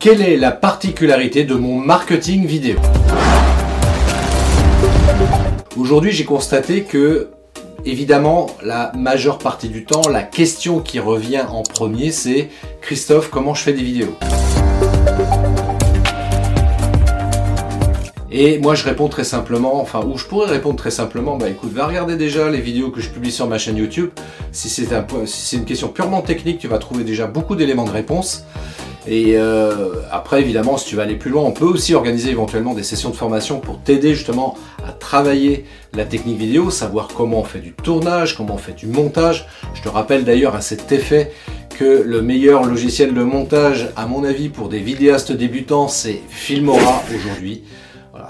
quelle est la particularité de mon marketing vidéo? Aujourd'hui, j'ai constaté que, évidemment, la majeure partie du temps, la question qui revient en premier, c'est Christophe, comment je fais des vidéos? Et moi je réponds très simplement, enfin ou je pourrais répondre très simplement, bah écoute, va regarder déjà les vidéos que je publie sur ma chaîne YouTube. Si c'est une question purement technique, tu vas trouver déjà beaucoup d'éléments de réponse. Et euh, après, évidemment, si tu vas aller plus loin, on peut aussi organiser éventuellement des sessions de formation pour t'aider justement à travailler la technique vidéo, savoir comment on fait du tournage, comment on fait du montage. Je te rappelle d'ailleurs à cet effet que le meilleur logiciel de montage, à mon avis, pour des vidéastes débutants, c'est Filmora aujourd'hui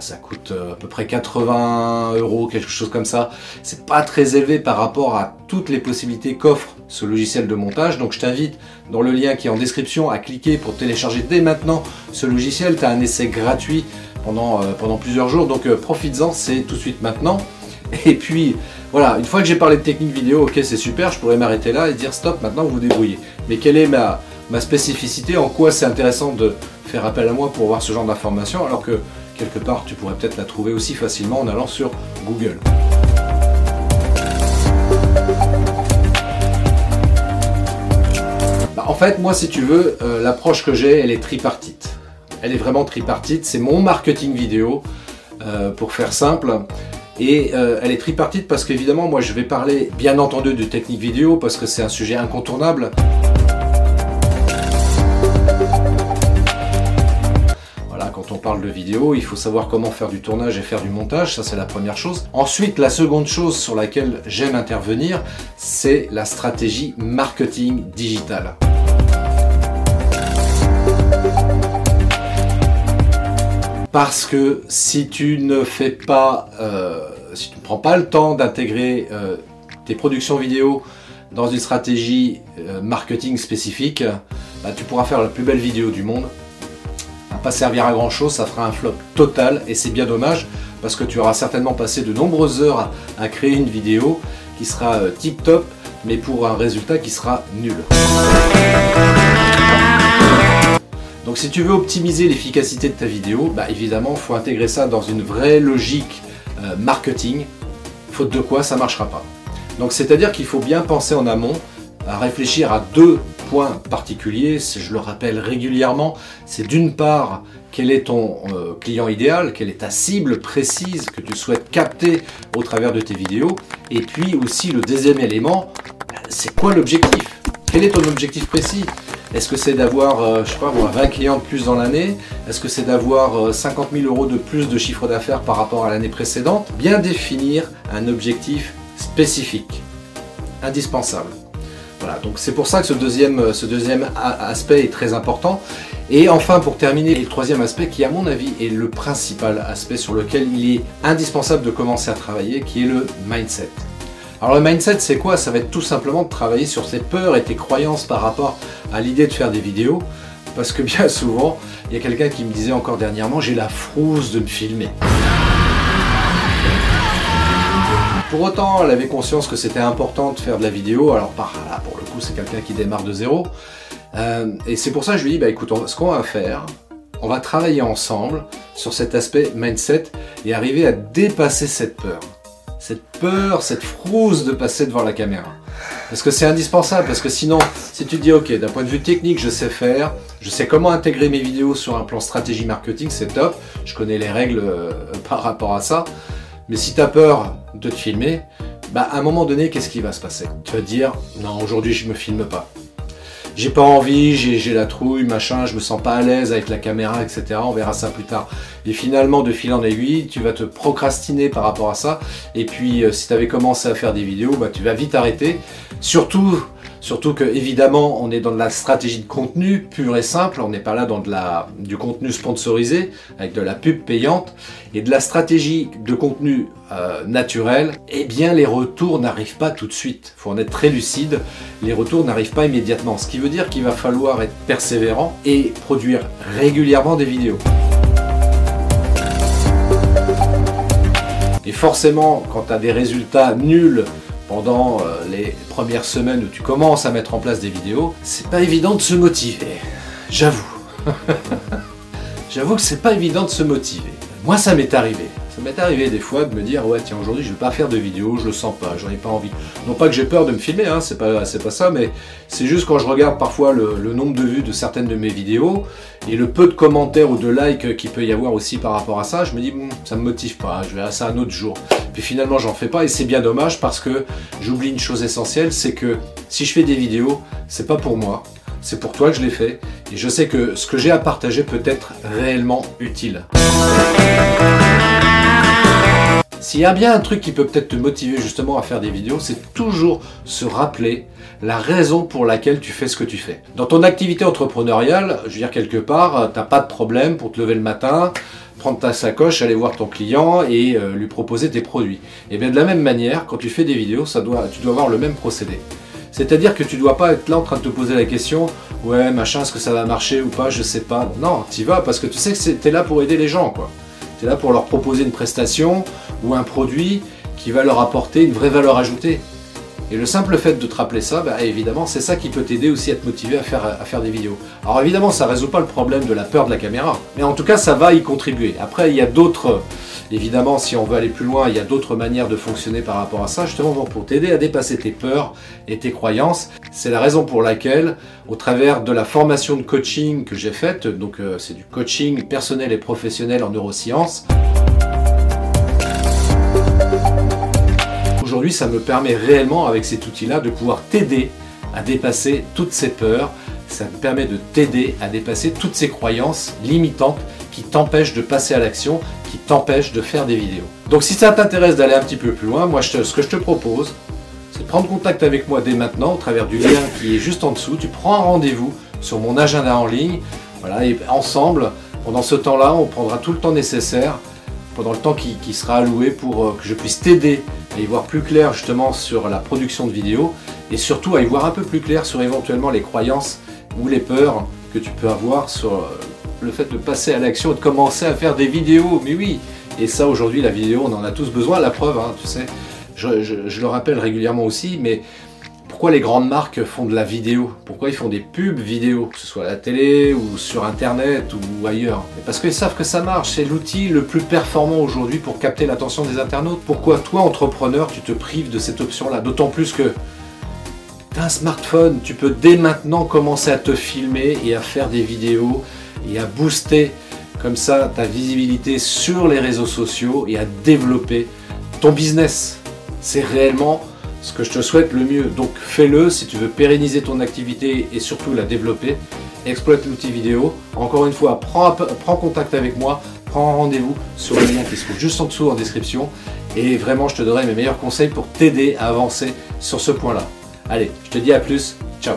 ça coûte euh, à peu près 80 euros, quelque chose comme ça. C'est pas très élevé par rapport à toutes les possibilités qu'offre ce logiciel de montage. Donc je t'invite dans le lien qui est en description à cliquer pour télécharger dès maintenant ce logiciel. Tu as un essai gratuit pendant, euh, pendant plusieurs jours. Donc euh, profites-en, c'est tout de suite maintenant. Et puis voilà, une fois que j'ai parlé de technique vidéo, ok c'est super, je pourrais m'arrêter là et dire stop, maintenant vous débrouillez. Mais quelle est ma, ma spécificité, en quoi c'est intéressant de faire appel à moi pour voir ce genre d'informations alors que quelque part, tu pourrais peut-être la trouver aussi facilement en allant sur Google. Bah, en fait, moi, si tu veux, euh, l'approche que j'ai, elle est tripartite. Elle est vraiment tripartite. C'est mon marketing vidéo, euh, pour faire simple. Et euh, elle est tripartite parce qu'évidemment, moi, je vais parler, bien entendu, de technique vidéo parce que c'est un sujet incontournable. De vidéo, il faut savoir comment faire du tournage et faire du montage, ça c'est la première chose. Ensuite, la seconde chose sur laquelle j'aime intervenir, c'est la stratégie marketing digital. Parce que si tu ne fais pas, euh, si tu ne prends pas le temps d'intégrer euh, tes productions vidéo dans une stratégie euh, marketing spécifique, bah, tu pourras faire la plus belle vidéo du monde, pas servir à grand chose, ça fera un flop total et c'est bien dommage parce que tu auras certainement passé de nombreuses heures à, créer une vidéo qui sera euh, tip top mais pour un résultat qui sera nul. Donc si tu veux optimiser l'efficacité de ta vidéo, bah évidemment il faut intégrer ça dans une vraie logique euh, marketing, faute de quoi ça ne marchera pas. Donc c'est-à-dire qu'il faut bien penser en amont, à réfléchir à deux point particulier, je le rappelle régulièrement, c'est d'une part quel est ton euh, client idéal, quelle est ta cible précise que tu souhaites capter au travers de tes vidéos, et puis aussi le deuxième élément, c'est quoi l'objectif? Quel est ton objectif précis? Est-ce que c'est d'avoir, euh, je sais pas 20 clients de plus dans l'année? Est-ce que c'est d'avoir 50 euh, 000 euros de plus de chiffre d'affaires par rapport à l'année précédente? Bien définir un objectif spécifique, indispensable. Voilà, donc c'est pour ça que ce deuxième, ce deuxième aspect est très important. Et enfin, pour terminer, le troisième aspect qui, à mon avis, est le principal aspect sur lequel il est indispensable de commencer à travailler, qui est le mindset. Alors le mindset, c'est quoi? Ça va être tout simplement de travailler sur tes peurs et tes croyances par rapport à l'idée de faire des vidéos. Parce que bien souvent, il y a quelqu'un qui me disait encore dernièrement, j'ai la frousse de me filmer. Pour autant, elle avait conscience que c'était important de faire de la vidéo. Alors, par là, pour c'est quelqu'un qui démarre de zéro. Euh, et c'est pour ça que je lui dis, bah écoute, ce qu'on va faire, on va travailler ensemble sur cet aspect mindset et arriver à dépasser cette peur. Cette peur, cette frousse de passer devant la caméra. Parce que c'est indispensable, parce que sinon, si tu te dis, ok, d'un point de vue technique, je sais faire, je sais comment intégrer mes vidéos sur un plan stratégie marketing, c'est top, je connais les règles euh, par rapport à ça, mais si tu as peur de te filmer, bah à un moment donné, qu'est-ce qui va se passer? Tu vas te dire, non, aujourd'hui je me filme pas. J'ai pas envie, j'ai la trouille, machin, je me sens pas à l'aise avec la caméra, etc. On verra ça plus tard. Et finalement, de fil en aiguille, tu vas te procrastiner par rapport à ça. Et puis, euh, si tu avais commencé à faire des vidéos, bah, tu vas vite arrêter. Surtout Surtout que évidemment, on est dans de la stratégie de contenu pure et simple. On n'est pas là dans du contenu sponsorisé avec de la pub payante et de la stratégie de contenu euh, naturel. Eh bien, les retours n'arrivent pas tout de suite. Il faut en être très lucide. Les retours n'arrivent pas immédiatement. Ce qui veut dire qu'il va falloir être persévérant et produire régulièrement des vidéos. Et forcément, quand tu as des résultats nuls pendant euh, les premières semaines où tu commences à mettre en place des vidéos, c'est pas évident de se motiver, j'avoue. J'avoue que c'est pas évident de se motiver. Moi, ça m'est arrivé. M'est arrivé des fois de me dire ouais tiens aujourd'hui je vais pas faire de vidéo, je le sens pas, j'en ai pas envie. Non pas que j'ai peur de me filmer, hein, c'est pas c'est pas ça, mais c'est juste quand je regarde parfois le, nombre de vues de certaines de mes vidéos et le peu de commentaires ou de likes qu'il peut y avoir aussi par rapport à ça, je me dis bon, ça me motive pas, je verrai ça un autre jour. Puis finalement j'en fais pas et c'est bien dommage parce que j'oublie une chose essentielle, c'est que si je fais des vidéos, c'est pas pour moi, c'est pour toi que je l'ai fait et je sais que ce que j'ai à partager peut être réellement utile. S'il y a bien un truc qui peut peut-être te motiver justement à faire des vidéos, c'est toujours se rappeler la raison pour laquelle tu fais ce que tu fais. Dans ton activité entrepreneuriale, je veux dire quelque part, tu n'as pas de problème pour te lever le matin, prendre ta sacoche, aller voir ton client et euh, lui proposer tes produits. Et bien de la même manière, quand tu fais des vidéos, tu dois avoir le même procédé. C'est-à-dire que tu dois pas être là en train de te poser la question, ouais machin, est-ce que ça va marcher ou pas, je sais pas. Non, tu vas parce que tu sais que tu es là pour aider les gens, quoi. Tu là pour leur proposer une prestation ou un produit qui va leur apporter une vraie valeur ajoutée. Et le simple fait de te rappeler ça, bah, évidemment, c'est ça qui peut t'aider aussi à te motiver à faire, à faire des vidéos. Alors évidemment, ça ne résout pas le problème de la peur de la caméra, mais en tout cas, ça va y contribuer. Après, il y a d'autres, évidemment, si on veut aller plus loin, il y a d'autres manières de fonctionner par rapport à ça, justement pour t'aider à dépasser tes peurs et tes croyances. C'est la raison pour laquelle, au travers de la formation de coaching que j'ai faite, donc euh, c'est du coaching personnel et professionnel en neurosciences, Aujourd'hui, ça me permet réellement, avec cet outil-là, de pouvoir t'aider à dépasser toutes ces peurs. Ça me permet de t'aider à dépasser toutes ces croyances limitantes qui t'empêchent de passer à l'action, qui t'empêchent de faire des vidéos. Donc si ça t'intéresse d'aller un petit peu plus loin, moi ce que je te propose, c'est de prendre contact avec moi dès maintenant au travers du lien qui est juste en dessous. Tu prends un rendez-vous sur mon agenda en ligne. Voilà, et ensemble, pendant ce temps-là, on prendra tout le temps nécessaire pendant le temps qui, sera alloué pour euh, que je puisse t'aider à y voir plus clair justement sur la production de vidéos et surtout à y voir un peu plus clair sur éventuellement les croyances ou les peurs que tu peux avoir sur euh, le fait de passer à l'action et de commencer à faire des vidéos. Mais oui, et ça aujourd'hui la vidéo on en a tous besoin, la preuve, hein, tu sais, je, le rappelle régulièrement aussi, mais pourquoi les grandes marques font de la vidéo? Pourquoi ils font des pubs vidéo, que ce soit à la télé ou sur internet ou ailleurs? Parce qu'ils savent que ça marche, c'est l'outil le plus performant aujourd'hui pour capter l'attention des internautes. Pourquoi toi, entrepreneur, tu te prives de cette option-là? D'autant plus que un smartphone, tu peux dès maintenant commencer à te filmer et à faire des vidéos et à booster comme ça ta visibilité sur les réseaux sociaux et à développer ton business. C'est réellement ce que je te souhaite le mieux. Donc fais-le si tu veux pérenniser ton activité et surtout la développer. Exploite l'outil vidéo. Encore une fois, prends, contact avec moi, prends rendez-vous sur le lien qui se trouve juste en dessous en description. Et vraiment, je te donnerai mes meilleurs conseils pour t'aider à avancer sur ce point-là. Allez, je te dis à plus. Ciao.